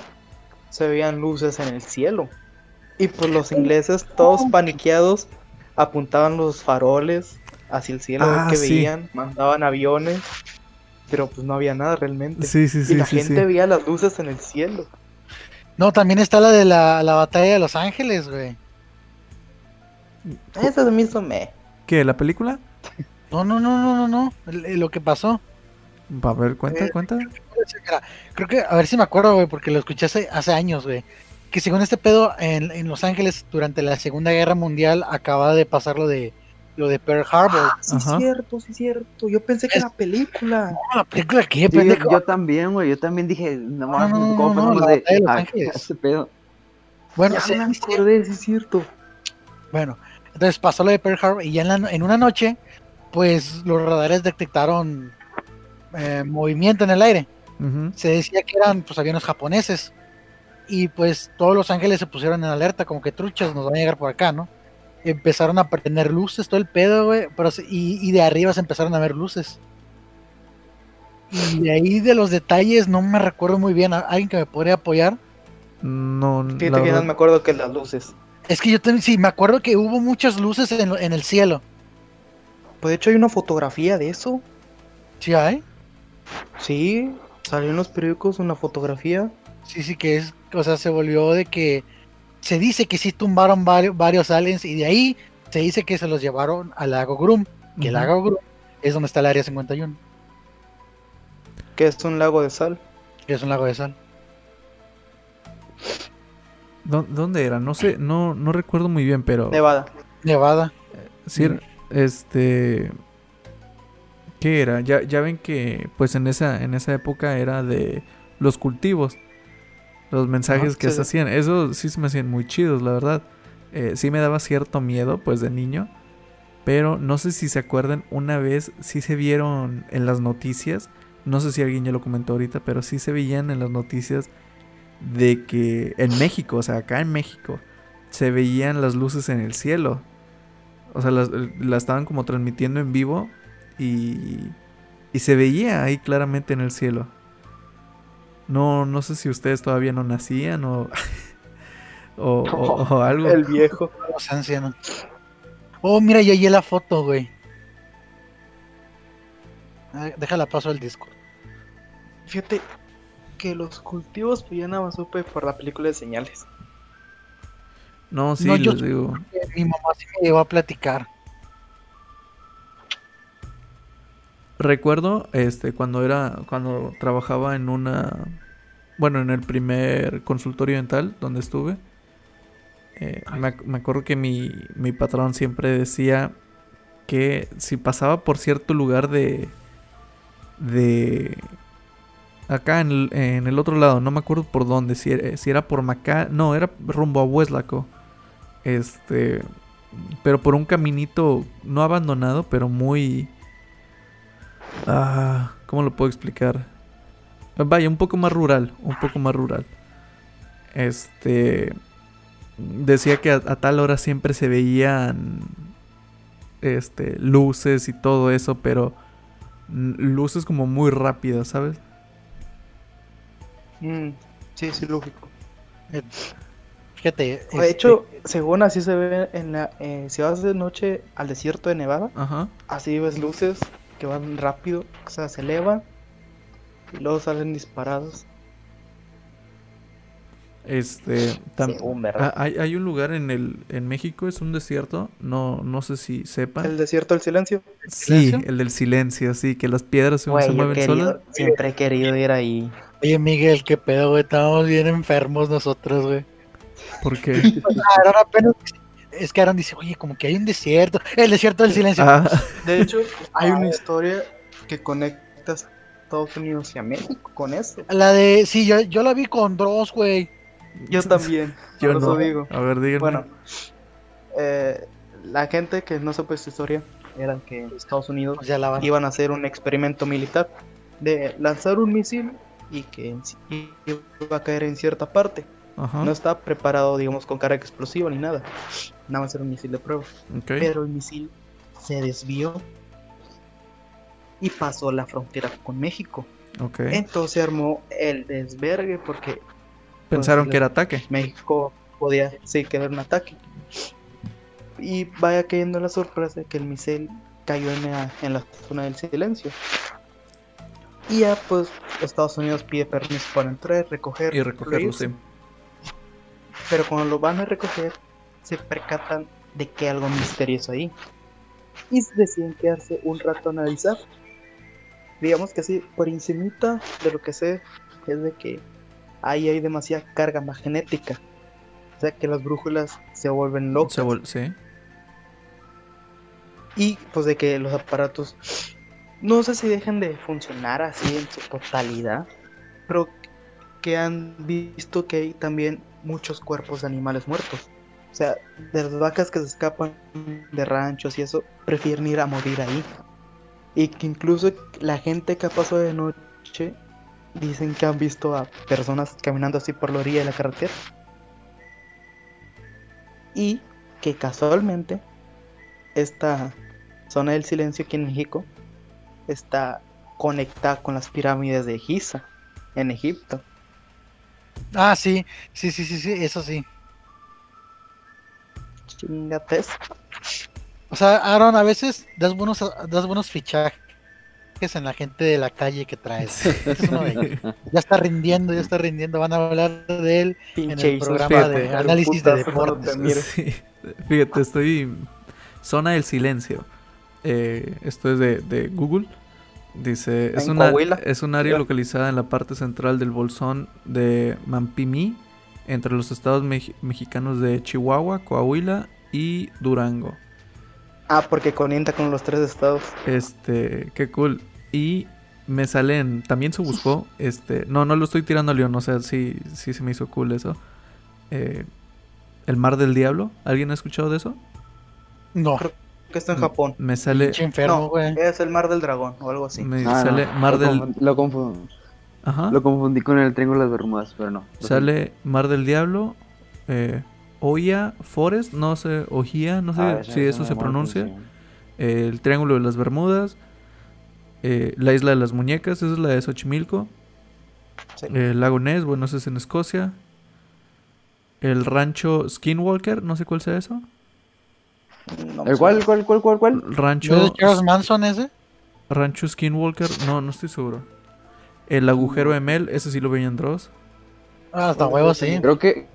se veían luces en el cielo. Y pues los ingleses, todos paniqueados, apuntaban los faroles hacia el cielo a ver Ah, qué sí. veían, mandaban aviones, pero pues no había nada realmente. Sí, sí, y sí, la sí, gente sí. veía las luces en el cielo. No, también está la de la, la batalla de Los Ángeles, güey. Eso se me hizo me. ¿Qué? ¿La película? No, no, no, no, no, no. Lo que pasó. A ver, cuenta, Eh, cuenta. Creo que, a ver si me acuerdo, güey, porque lo escuché hace, hace años, güey. Que según este pedo, en, en Los Ángeles, durante la Segunda Guerra Mundial, acaba de pasar lo de lo de Pearl Harbor. Ah, sí, Ajá. cierto, sí, cierto. Yo pensé que Es- era película. No, la película que Sí, yo, pendejo. yo también, güey, yo también dije, no mames, no, ¿cómo no, pasamos la de batalla de Los a- Ángeles. a ese pedo? Bueno, Ya sí, me acordé, sí, es cierto. Bueno, entonces pasó lo de Pearl Harbor y ya en, la- en una noche, pues los radares detectaron eh, movimiento en el aire. Se decía que eran pues aviones japoneses. Y pues todos los ángeles se pusieron en alerta, como que truchas nos van a llegar por acá, ¿no? Empezaron a prender luces, todo el pedo, güey. Y, y de arriba se empezaron a ver luces. Y de ahí de los detalles no me recuerdo muy bien. ¿a- ¿Alguien que me podría apoyar? No, Fíjate que no me acuerdo que las luces. Es que yo también, sí, me acuerdo que hubo muchas luces en, en el cielo. Pues de hecho hay una fotografía de eso. ¿Sí hay? Sí, salió en los periódicos una fotografía. Sí, sí, que es, o sea, se volvió de que se dice que sí tumbaron varios, varios aliens y de ahí se dice que se los llevaron al lago Grum, que el lago Grum es donde está el área 51, que es un lago de sal. que es un lago de sal. ¿Dó- ¿Dónde era? No sé, no, no recuerdo muy bien, pero... Nevada. Nevada. Sí, era- este... ¿Qué era? Ya, ya ven que pues en esa, en esa época era de los cultivos. Los mensajes que sí, se hacían. Eso sí se me hacían muy chidos, la verdad. Eh, sí me daba cierto miedo pues de niño. Pero no sé si se acuerdan, una vez sí se vieron en las noticias. No sé si alguien ya lo comentó ahorita, pero sí se veían en las noticias de que en México, o sea, acá en México, se veían las luces en el cielo. O sea, las, las estaban como transmitiendo en vivo y, y se veía ahí claramente en el cielo. No, no sé si ustedes todavía no nacían o, o, o- o algo. El viejo. Los ancianos. Oh, mira, ya hallé la foto, güey. Déjala paso al Discord. Fíjate que los cultivos pues ya nada más supe por la película de señales. No, sí, No, yo- les digo. Mi mamá sí me llevó a platicar. Recuerdo este cuando era cuando trabajaba en una bueno, en el primer consultorio dental donde estuve. eh, me, ac- me acuerdo que mi, mi patrón siempre decía que si pasaba por cierto lugar de de acá en el, en el otro lado, no me acuerdo por dónde, si era, si era por Macá, no, era rumbo a Hueslaco. Este, pero por un caminito no abandonado, pero muy Ah, ¿cómo lo puedo explicar? Vaya, un poco más rural, un poco más rural. Este decía que a, a tal hora siempre se veían este luces y todo eso, pero luces como muy rápidas, ¿sabes? Mm, sí, sí, lógico. Fíjate. De este, hecho, según así se ve en la... eh, si vas de noche al desierto de Nevada, Ajá. así ves luces que van rápido, o sea, se elevan y luego salen disparados. Este tam- hay, hay un lugar en el en México, es un desierto, no no sé si sepan. El desierto del silencio. Sí, silencio? el del silencio, sí, que las piedras se, Güey, se yo mueven querido- solas. siempre he querido ir ahí. Oye, Miguel, qué pedo, güey. Estábamos bien enfermos nosotros, güey. Porque Ah, Aaron apenas- Es que Aaron dice, oye, como que hay un desierto. El desierto del silencio. ah, De hecho, hay una historia que conecta a Estados Unidos y a México con eso. La de. Sí, yo, yo la vi con Dross, güey. Yo también. yo por eso no. digo. A ver, díganme. Bueno, eh, la gente que no sepa esta historia era que Estados Unidos Pues ya la van. iban a hacer un experimento militar de lanzar un misil y que en sí iba a caer en cierta parte. Ajá. No estaba preparado, digamos, con carga explosiva ni nada. Nada más era un misil de prueba. Pero el misil se desvió y pasó la frontera con México. ok. Entonces armó el desvergue porque Pensaron pues, que la- era ataque. México podía sí que era un ataque. Y vaya cayendo la sorpresa que el misil cayó en la, en la zona del silencio. Y ya pues Estados Unidos pide permiso para entrar, recoger Y recogerlo, sí. Pero cuando lo van a recoger, se percatan de que hay algo misterioso ahí. Y deciden quedarse un rato a analizar. Digamos que así, por encimita de lo que sé, es de que ahí hay demasiada carga magnética. O sea que las brújulas se vuelven locas. Se vol- sí. Y pues de que los aparatos no sé si dejen de funcionar así en su totalidad, pero que han visto que hay también muchos cuerpos de animales muertos. O sea, de las vacas que se escapan de ranchos y eso, prefieren ir a morir ahí. Y que incluso la gente que pasó de noche dicen que han visto a personas caminando así por la orilla de la carretera. Y que casualmente esta zona del silencio aquí en México está conectada con las pirámides de Giza en Egipto. Ah, sí, sí, sí, sí, sí, eso sí. Chingates. O sea, Aaron, a veces das buenos, das buenos fichajes en la gente de la calle que traes. Este es uno de ellos. ya está rindiendo, ya está rindiendo. Van a hablar de él en el programa de análisis de deportes. Sí. Fíjate, estoy. Zona del silencio. Eh, esto es de, de Google. Dice: es, una, es un área localizada en la parte central del bolsón de Mampimí, entre los estados mex- mexicanos de Chihuahua, Coahuila y Durango. Ah, porque conecta con los tres estados. Este, qué cool. Y me salen, también se buscó, este, no, no lo estoy tirando a León, o sea, sí, sí se me hizo cool eso. Eh, el Mar del Diablo, ¿alguien ha escuchado de eso? No, Que está en Japón. Me sale, enfermo, No, güey. es el mar del dragón o algo así. me Ah, sale no, Mar lo del, lo, confundí, ajá, lo confundí con el Triángulo de las Bermudas, pero no. Sale Mar del Diablo, eh, Oya Forest, no sé, Ojía, no sé Ah, si eso se pronuncia. eh, el Triángulo de las Bermudas, eh, la Isla de las Muñecas, esa es la de Xochimilco. Sí. El lago Ness, bueno, ese es en Escocia. El rancho Skinwalker, no sé cuál sea eso. No ¿El cuál, cuál, cuál, cuál, cuál? ¿No es Rancho, de Charles Manson ese? rancho Skinwalker, no, no estoy seguro. El agujero de Mel, ese sí lo veía en Dross. Ah, hasta huevo, sí. Creo que,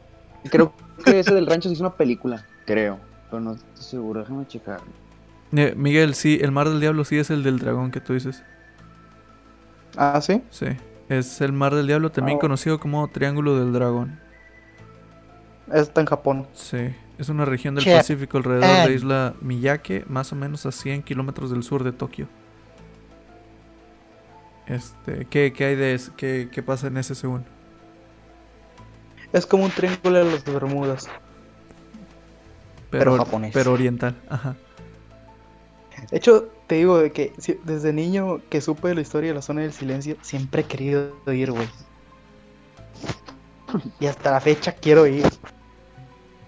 creo que ese del rancho se hizo una película, creo. Pero no estoy seguro, déjame checar. Eh, Miguel, sí, el mar del diablo sí es el del dragón que tú dices. Ah, sí. Sí, es el mar del diablo, también Ah. conocido como Triángulo del Dragón. Está en Japón. Sí, es una región del Pacífico alrededor eh. de isla Miyake, más o menos a 100 kilómetros del sur de Tokio. Este, ¿qué, qué hay de ese? ¿Qué, qué pasa en ese según? Es como un triángulo de las Bermudas. Pero japonés. Pero oriental, ajá. De hecho, te digo de que si- desde niño que supe de la historia de la zona del silencio, siempre he querido ir, güey. Y hasta la fecha quiero ir.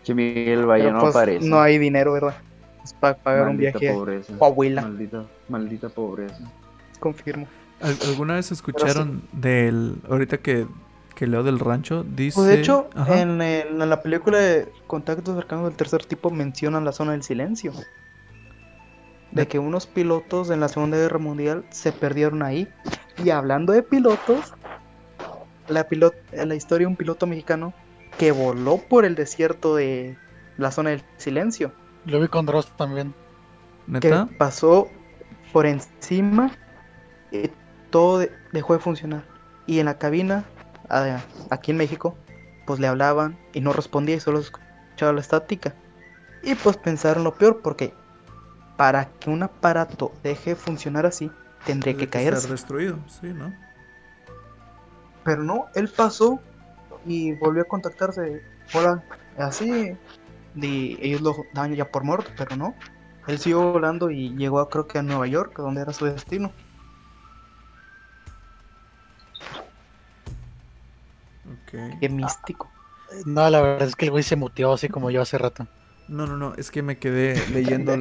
Que Miguel Valle Pero, no pues, aparece. no hay dinero, ¿verdad? Es para pagar un Maldita viaje pobreza. a Coahuila, Maldita, maldita pobreza. confirmo. ¿Al- ¿Alguna vez escucharon del... Ahorita que, que leo del rancho, dice... Pues de hecho, en, el- en la película de Contactos cercanos del tercer tipo mencionan la zona del silencio. De De- que unos pilotos en la Segunda Guerra Mundial se perdieron ahí. Y hablando de pilotos, la, pilot la historia de un piloto mexicano que voló por el desierto de la zona del silencio. Lo vi con Dross también. Que ¿Neta? pasó por encima y todo de- dejó de funcionar. Y en la cabina, a- aquí en México, pues le hablaban y no respondía y solo escuchaba la estática. Y pues pensaron lo peor porque para que un aparato deje de funcionar así, tendría que Tendría caerse. estar destruido, sí, ¿no? Pero no, él pasó y volvió a contactarse. Hola, así. Y ellos lo daban ya por muerto, pero no. Él siguió volando y llegó a, creo que a Nueva York, donde era su destino. Qué místico. No, la verdad es que el güey se muteó así como yo hace rato. No, no, no, es que me quedé leyendo...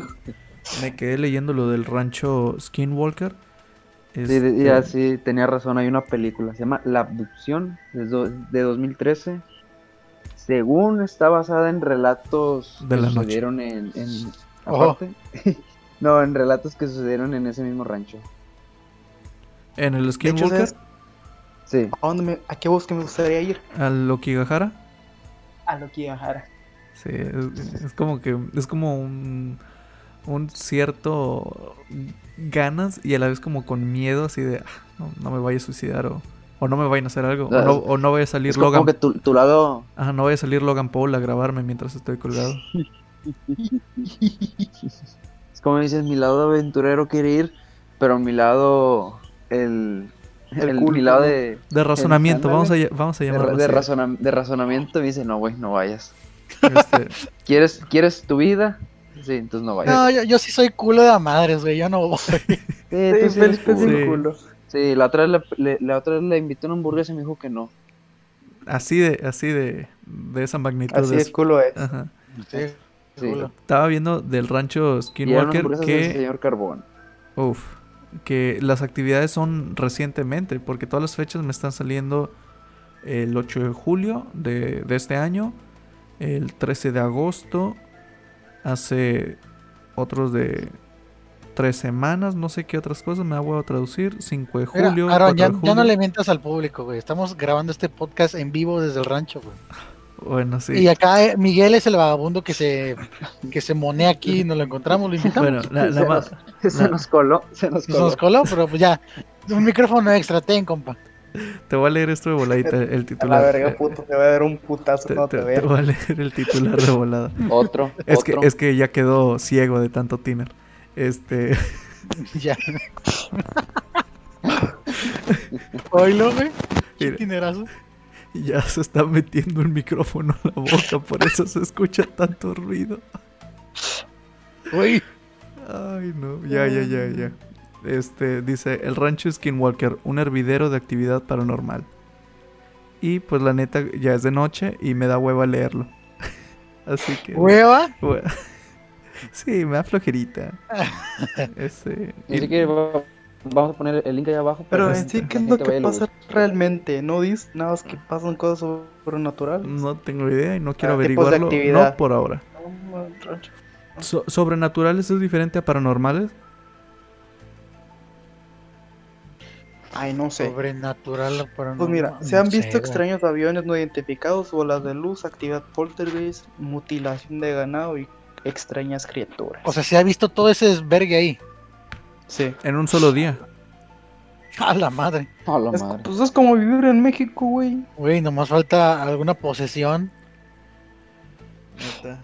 me quedé leyendo lo del rancho Skinwalker. Sí, Este, de- ya sí, tenía razón, hay una película, se llama La Abducción, de, do- de 2013. Según está basada en relatos De que la noche. sucedieron en... aparte, no, en relatos que sucedieron en ese mismo rancho. En el Skinwalker, ¿sabes Sí, ¿A, dónde me- ¿A qué bosque me gustaría ir? al Okigahara. A lo que Sí, es, es como que es como un, un cierto ganas y a la vez como con miedo así de "Ah, no, no me vaya a suicidar o, o no me vayan a hacer algo o no, o no vaya a salir es como Logan que tu, tu lado... ajá, no vaya a salir Logan Paul a grabarme mientras estoy colgado. Es como dices, mi lado aventurero quiere ir, pero mi lado... El... El el- mi lado de... De razonamiento, vamos a, vamos a De, llamarlo de así. razona- de razonamiento me dice, no, güey, no vayas. Este, ¿Quieres, ¿Quieres tu vida? Sí, entonces no vayas. No, yo, yo sí soy culo de a madres, güey. Yo no voy. Sí, Sí, tú sí eres culo. Sí, Sí, la otra vez le, la otra vez le invité a una hamburguesa y me dijo que no. Así de, así de, de esa magnitud. Así de- es culo es. Ajá. Sí, Sí. culo. Estaba viendo del rancho Skinwalker que, señor Carbón. uf, que las actividades son recientemente, porque todas las fechas me están saliendo el 8 de julio de, de este año, el 13 de agosto, hace otros de tres semanas, no sé qué otras cosas, me voy a traducir, 5 de Mira, julio. Aaron, 4 ya, de ya no julio. le mientas al público, güey. Estamos grabando este podcast en vivo desde el rancho, güey. Bueno, sí. Y acá eh, Miguel es el vagabundo que se, que se monea aquí, nos lo encontramos, lo invitamos. Bueno, na- nada Se más. Se No. nos coló, se nos Se coló. nos coló, pero pues ya. Un micrófono extra, ten, compa. Te voy a leer esto de voladita, el A la titular. verga, puto, te va a dar un putazo, te, no te- te te voy a leer el titular de volada. Otro, Es que, es que ya quedó ciego de tanto tiner. Este. Ya. Oílo, güey. Tinerazo. Ya se está metiendo el micrófono a la boca, por eso se escucha tanto ruido. Uy. Ay, no, ya, ya, ya, ya. Este, dice, el rancho Skinwalker, un hervidero de actividad paranormal. Y pues la neta ya es de noche y me da hueva leerlo. Así que... Hueva. hue- Sí, me da flojerita. Este, y- Así que va- vamos a poner el link ahí abajo. Pero en sí, ¿qué es lo que pasa realmente? ¿No dices nada más que pasan cosas sobrenaturales? no tengo idea y no quiero Ah, tipos de averiguarlo. actividad. No por ahora. So- ¿Sobrenaturales es diferente a paranormales? Ay, no sé. Sobrenatural, pero no. Pues mira, se han visto extraños aviones no identificados, bolas de luz, actividad poltergeist, mutilación de ganado y extrañas criaturas. O sea, se ha visto todo ese desvergue ahí. Sí. En un solo día. A la madre. A la Es- madre. pues es como vivir en México, güey. Güey, nomás falta alguna posesión. Neta.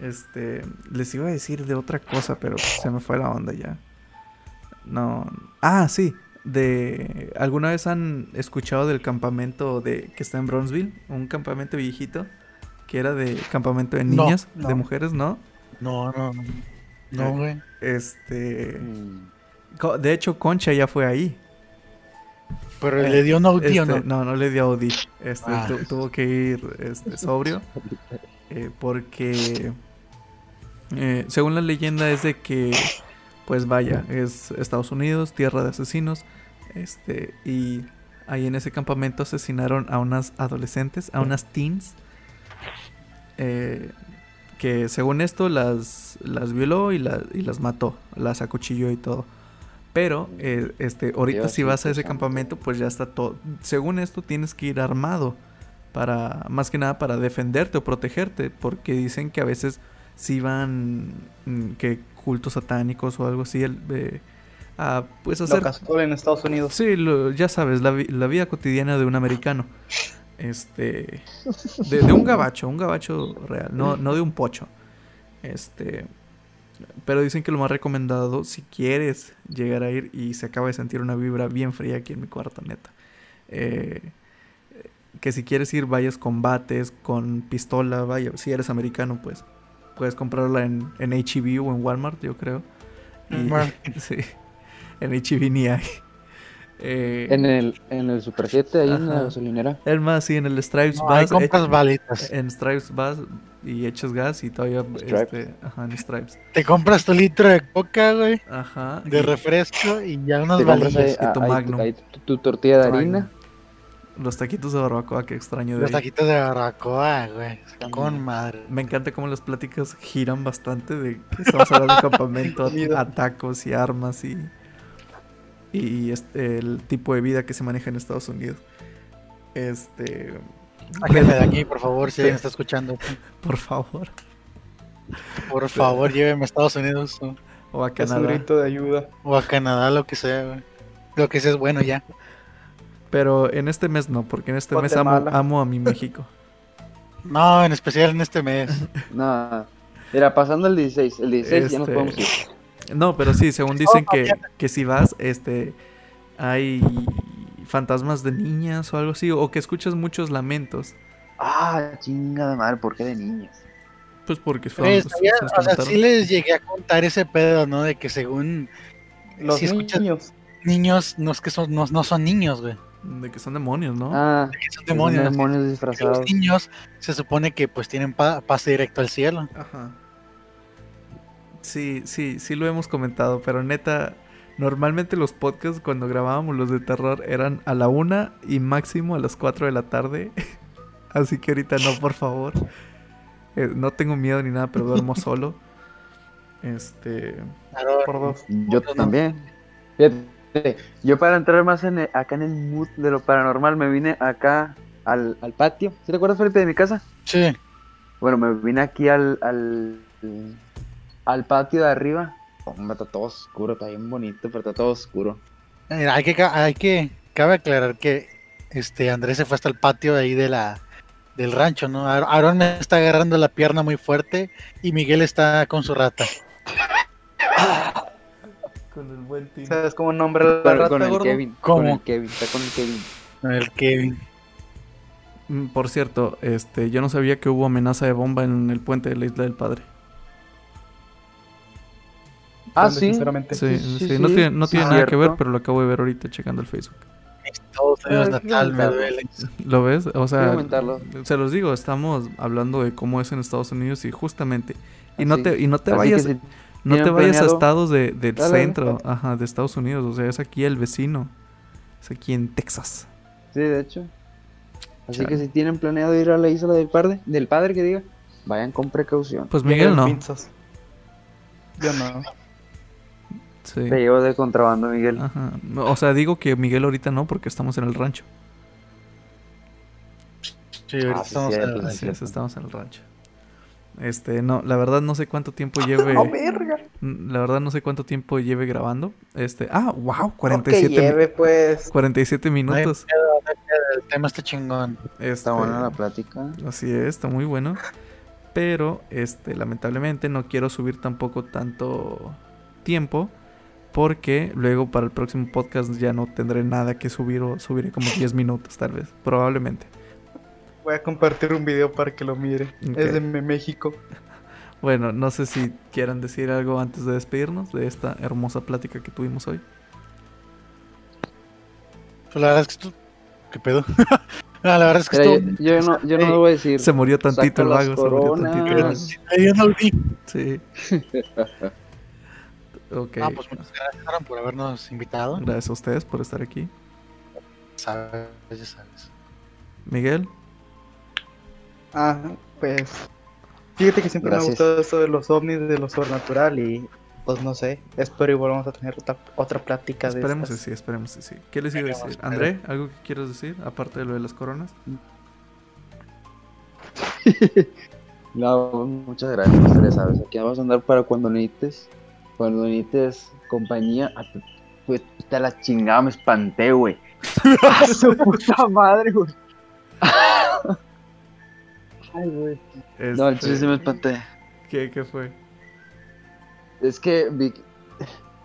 Este, les iba a decir de otra cosa, pero se me fue la onda ya. No. Ah, sí. De ¿Alguna vez han escuchado del campamento de que está en Bronzeville? Un campamento viejito que era de campamento de No, niñas, no. de mujeres, ¿no? No, no, no. No, güey. Este, Mm. de hecho Concha ya fue ahí. Pero Eh, le dio un audio, Este, ¿no? no, no le dio Audi. Este, Ah. tu- tuvo que ir este, sobrio. eh, porque, eh, según la leyenda, es de que, pues vaya, es Estados Unidos, tierra de asesinos. Este, y ahí en ese campamento asesinaron a unas adolescentes, a unas teens. Que según esto las, las violó y, la- y las mató, las acuchilló y todo. Pero, eh, este, ahorita Dios si vas a ese campamento, pues ya está todo. Según esto, tienes que ir armado para, más que nada, para defenderte o protegerte, porque dicen que a veces si van, mm, que cultos satánicos o algo así, el, eh, a, pues hacer, Lo en Estados Unidos. sí, lo- ya sabes, la, la vida cotidiana de un americano, este, de, de un gabacho, un gabacho real, no, no de un pocho, este, pero dicen que lo más recomendado si quieres llegar a ir y se acaba de sentir una vibra bien fría aquí en mi cuarto, neta. Eh, que si quieres ir vayas con bates, con pistola, vaya, si eres americano pues puedes comprarla en, en HEB o en Walmart, yo creo. Y, Walmart. sí, en HEB ni hay. Eh, En el, en el Super 7, ahí en la Ajá. gasolinera. el más, sí, en el Stripes No, ahí vas, compras eh, balitas. en Stripes vas y echas gas y todavía, Stripes. este, ajá, en Stripes. Te compras tu litro de coca, güey. Ajá. De y- refresco y ya unas balitas. y tu ahí- Magnum. ahí tu, tu tortilla de Tu harina. Los taquitos de barbacoa que extraño de Los ahí. taquitos de barbacoa, güey. Con madre. Me encanta cómo las pláticas giran bastante de que estamos hablando de campamento, Comida. a tacos y armas y, y este, el tipo de vida que se maneja en Estados Unidos. Este, Sáquenme de aquí, por favor, si Pero- alguien está escuchando. por favor, Por favor, llévenme a Estados Unidos o, o a Es un Canadá. grito de ayuda. o a Canadá, lo que sea, güey. Lo que sea es bueno ya. Pero en este mes no, porque en este mes amo, amo a mi México. No, en especial en este mes. No. Mira, pasando el 16. El 16 ya nos Este, podemos ir. No, pero sí, según dicen que, que si vas, este, hay fantasmas de niñas o algo así, o que escuchas muchos lamentos. Ah, chinga de madre, ¿por qué de niñas? Pues porque son, se les o sea, sí les llegué a contar ese pedo, ¿no? De que según Los si escuchas niños. niños, no es que son, no, no son niños, güey. De que son demonios, ¿no? Ah, que Son son demonios. demonios Los disfrazados. niños se supone que pues tienen pa- pase directo al cielo. Ajá. Sí, sí, sí lo hemos comentado, pero neta, normalmente los podcasts cuando grabábamos los de terror eran a la una y máximo a las 4 de la tarde. Así que ahorita no, por favor. Eh, no tengo miedo ni nada, pero duermo solo. Este. Por dos. Yo también. Fíjate, yo para entrar más en el- acá en el mood de lo paranormal me vine acá al, al patio. ¿Sí te acuerdas frente de mi casa? Sí. Bueno, me vine aquí al, al, al patio de arriba. Hombre, está todo oscuro, está bien bonito, pero está todo oscuro. Mira, hay que, hay que, cabe aclarar que este Andrés se fue hasta el patio de ahí de la del rancho, ¿no? Aaron me está agarrando la pierna muy fuerte y Miguel está con su rata. Con el buen team. ¿Sabes cómo nombra la Con, rata, con el gordo? Kevin. ¿Cómo? Con el Kevin, está con el Kevin. El Kevin. Mm, Por cierto, este, yo no sabía que hubo amenaza de bomba en el puente de la Isla del Padre. Ah, sí. Sinceramente. Sí, Sí, sí, sí, no tiene, no tiene nada que ver, pero lo acabo de ver ahorita checando el Facebook. Estados Unidos Ay, natal, me duele. ¿Lo ves? O sea, se los digo, estamos hablando de cómo es en Estados Unidos y justamente y no te y no te así vayas si no te vayas a estados de, del Dale, dale. centro, ajá, de Estados Unidos, o sea, es aquí el vecino. Es aquí en Texas. Sí, de hecho. Así Chale. que si tienen planeado ir a la isla del padre, del padre que diga, vayan con precaución. Pues Miguel no. Pinzas. Yo no. Sí. Te llevo de contrabando, Miguel. Ajá. No, O sea, digo que Miguel ahorita no porque estamos en el rancho. Sí, ahorita Ah, estamos en el- sí. Así es, estamos en el rancho. Este, no, la verdad no sé cuánto tiempo lleve. ¡Oh, verga! La verdad no sé cuánto tiempo lleve grabando. Este, ah, wow, Que 47 mi- lleve, pues. 47 minutos. El tema está chingón. Este, Está buena la plática. Así es, está muy bueno. Pero, este, lamentablemente no quiero subir tampoco tanto tiempo. Porque luego para el próximo podcast ya no tendré nada que subir o subiré como 10 minutos tal vez. Probablemente. Voy a compartir un video para que lo mire. Es de México. Bueno, no sé si quieran decir algo antes de despedirnos de esta hermosa plática que tuvimos hoy. Pues la verdad es que esto... ¿Qué pedo? No, la verdad es que Mira, esto... yo, yo no, yo no lo voy a decir. Se murió tantito el vago. Se murió tantito el vago. coronas. Yo no. Ah, pues muchas gracias Aaron, por habernos invitado. Gracias a ustedes por estar aquí. Sabes, ya sabes. Miguel. Ah, pues. Fíjate que siempre me ha gustado esto de los ovnis, de lo sobrenatural y. Pues no sé. Espero y volvamos a tener otra, otra plática Esperemos de que estas. sí, esperemos que sí. ¿Qué les iba a Esperemos, decir? André, ¿algo que quieras decir? Aparte de lo de las coronas. No, muchas gracias, Andrés, sabes. Aquí vamos a andar para cuando necesites. Cuando necesites compañía. Pues te la chingada, me espanté, güey. ¡A su puta madre, güey! Ay, güey. No, el Este, chile sí me espanté. ¿qué, ¿Qué fue? Es que vi.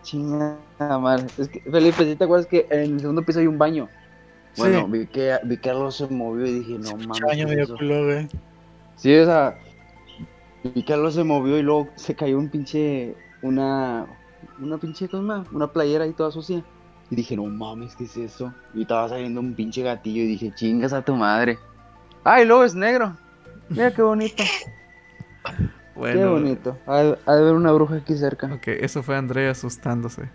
Chingada madre. Es que, Felipe, ¿sí te acuerdas que en el segundo piso hay un baño? Bueno, Sí. vi que, vi que algo se movió y dije, no mames. Baño ¿qué es medio culo, güey. Sí, o sea, vi que algo se movió y luego se cayó un pinche, una, una pinche, ¿cómo se llama? Una playera ahí toda sucia. Y dije, no mames, ¿qué es eso? Y estaba saliendo un pinche gatillo y dije, chingas a tu madre. Ay, luego es negro. Mira qué bonito, Bueno, qué bonito. Ha de, ha de haber una bruja aquí cerca. Ok, eso fue André asustándose.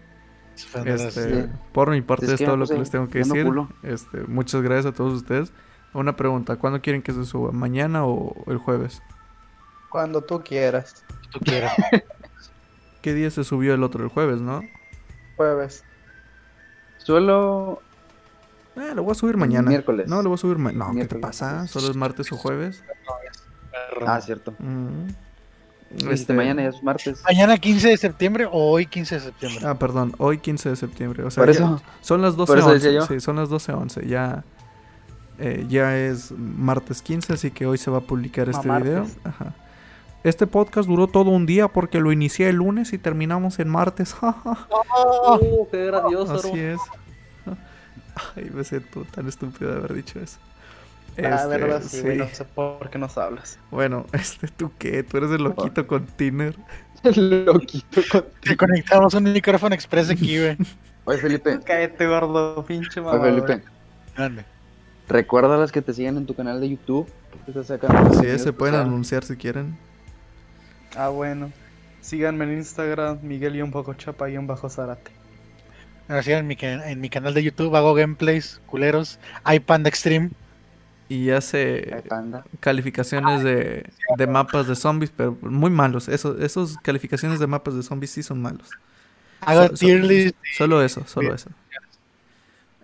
Eso fue Andrés. Este, sí. Por mi parte Es es, que todo lo que les tengo que decir. Este, muchas gracias a todos ustedes. Una pregunta, ¿cuándo quieren que se suba? ¿Mañana o el jueves? Cuando tú quieras. Tú quieras. ¿Qué día se subió el otro? El jueves, ¿no? Jueves. Suelo, Eh, lo voy a subir mañana. Miércoles. No, lo voy a subir mañana. No, ¿qué te Miércoles. pasa? Solo es martes o jueves. ah, cierto. Mm. Este, Este, mañana ya es martes. Mañana 15 de septiembre o hoy 15 de septiembre. Ah, perdón, hoy 15 de septiembre. O sea, Por ya- eso, son las por eso decía 12.11. yo. Sí, son las 12.11. Ya, eh, ya es martes 15, así que hoy se va a publicar este Mamartes. video. Ajá. Este podcast duró todo un día porque lo inicié el lunes y terminamos en martes. ¡Oh, qué gracioso! Así es. Ay, me siento tan estúpido de haber dicho eso. La Este, verdad, sí, güey, sí. no sé por qué nos hablas. Bueno, este, ¿tú qué? Tú eres el loquito con Tiner. Loquito con... Te conectamos un micrófono express aquí, güey. Oye, Felipe. Cállate, gordo, pinche Oye, mamá. Felipe. Ande. Recuerda a las que te siguen en tu canal de YouTube. Que estás sacando Sí, se pueden anunciar si quieren. Ah, bueno. Síganme en Instagram, Miguel-Chapa-Zarate. Ahora sí, en mi, en mi canal de YouTube hago gameplays, culeros. Hay Panda Extreme. Y hace panda. calificaciones de, de mapas de zombies, pero muy malos. Eso, esos calificaciones de mapas de zombies sí son malos. Hago So- so- tier list. Solo eso, solo eso.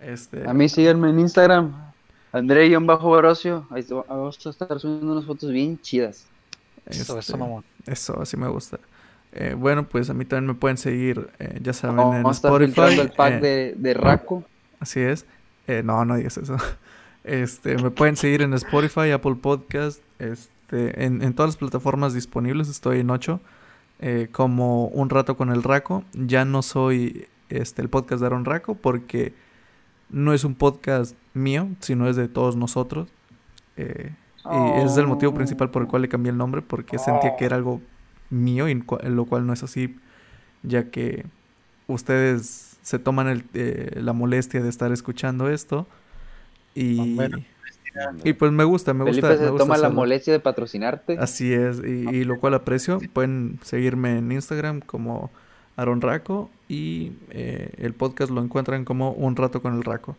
Este, A mí síganme en Instagram. Ahí te- vamos a estar subiendo unas fotos bien chidas. Eso, este, eso, mamón. Eso, así me gusta. Eh, bueno, pues a mí también me pueden seguir, eh, ya saben, Vamos en a estar Spotify. el pack eh, de, de Raco. Así es. Eh, no, no digas eso. Este, me pueden seguir en Spotify, Apple Podcast, este, en, en todas las plataformas disponibles. Estoy en 8. como Un Rato con el Raco. Ya no soy este, el podcast de Aaron Raco porque no es un podcast mío, sino es de todos nosotros. Eh, y ese es el motivo principal por el cual le cambié el nombre, porque sentía que era algo mío, y lo cual no es así, ya que ustedes se toman el, eh, la molestia de estar escuchando esto. Y, Bueno, y pues me gusta, me gusta. Felipe me se gusta toma la molestia de patrocinarte. Así es, y, y lo cual aprecio. Pueden seguirme en Instagram como Aaron Raco y eh, el podcast lo encuentran como Un Rato con el Raco.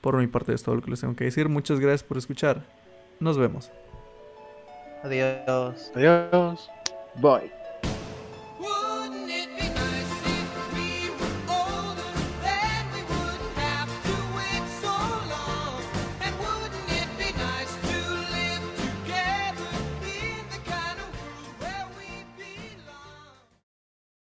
Por mi parte es todo lo que les tengo que decir. Muchas gracias por escuchar. Nos vemos. Adiós. Adiós. Bye.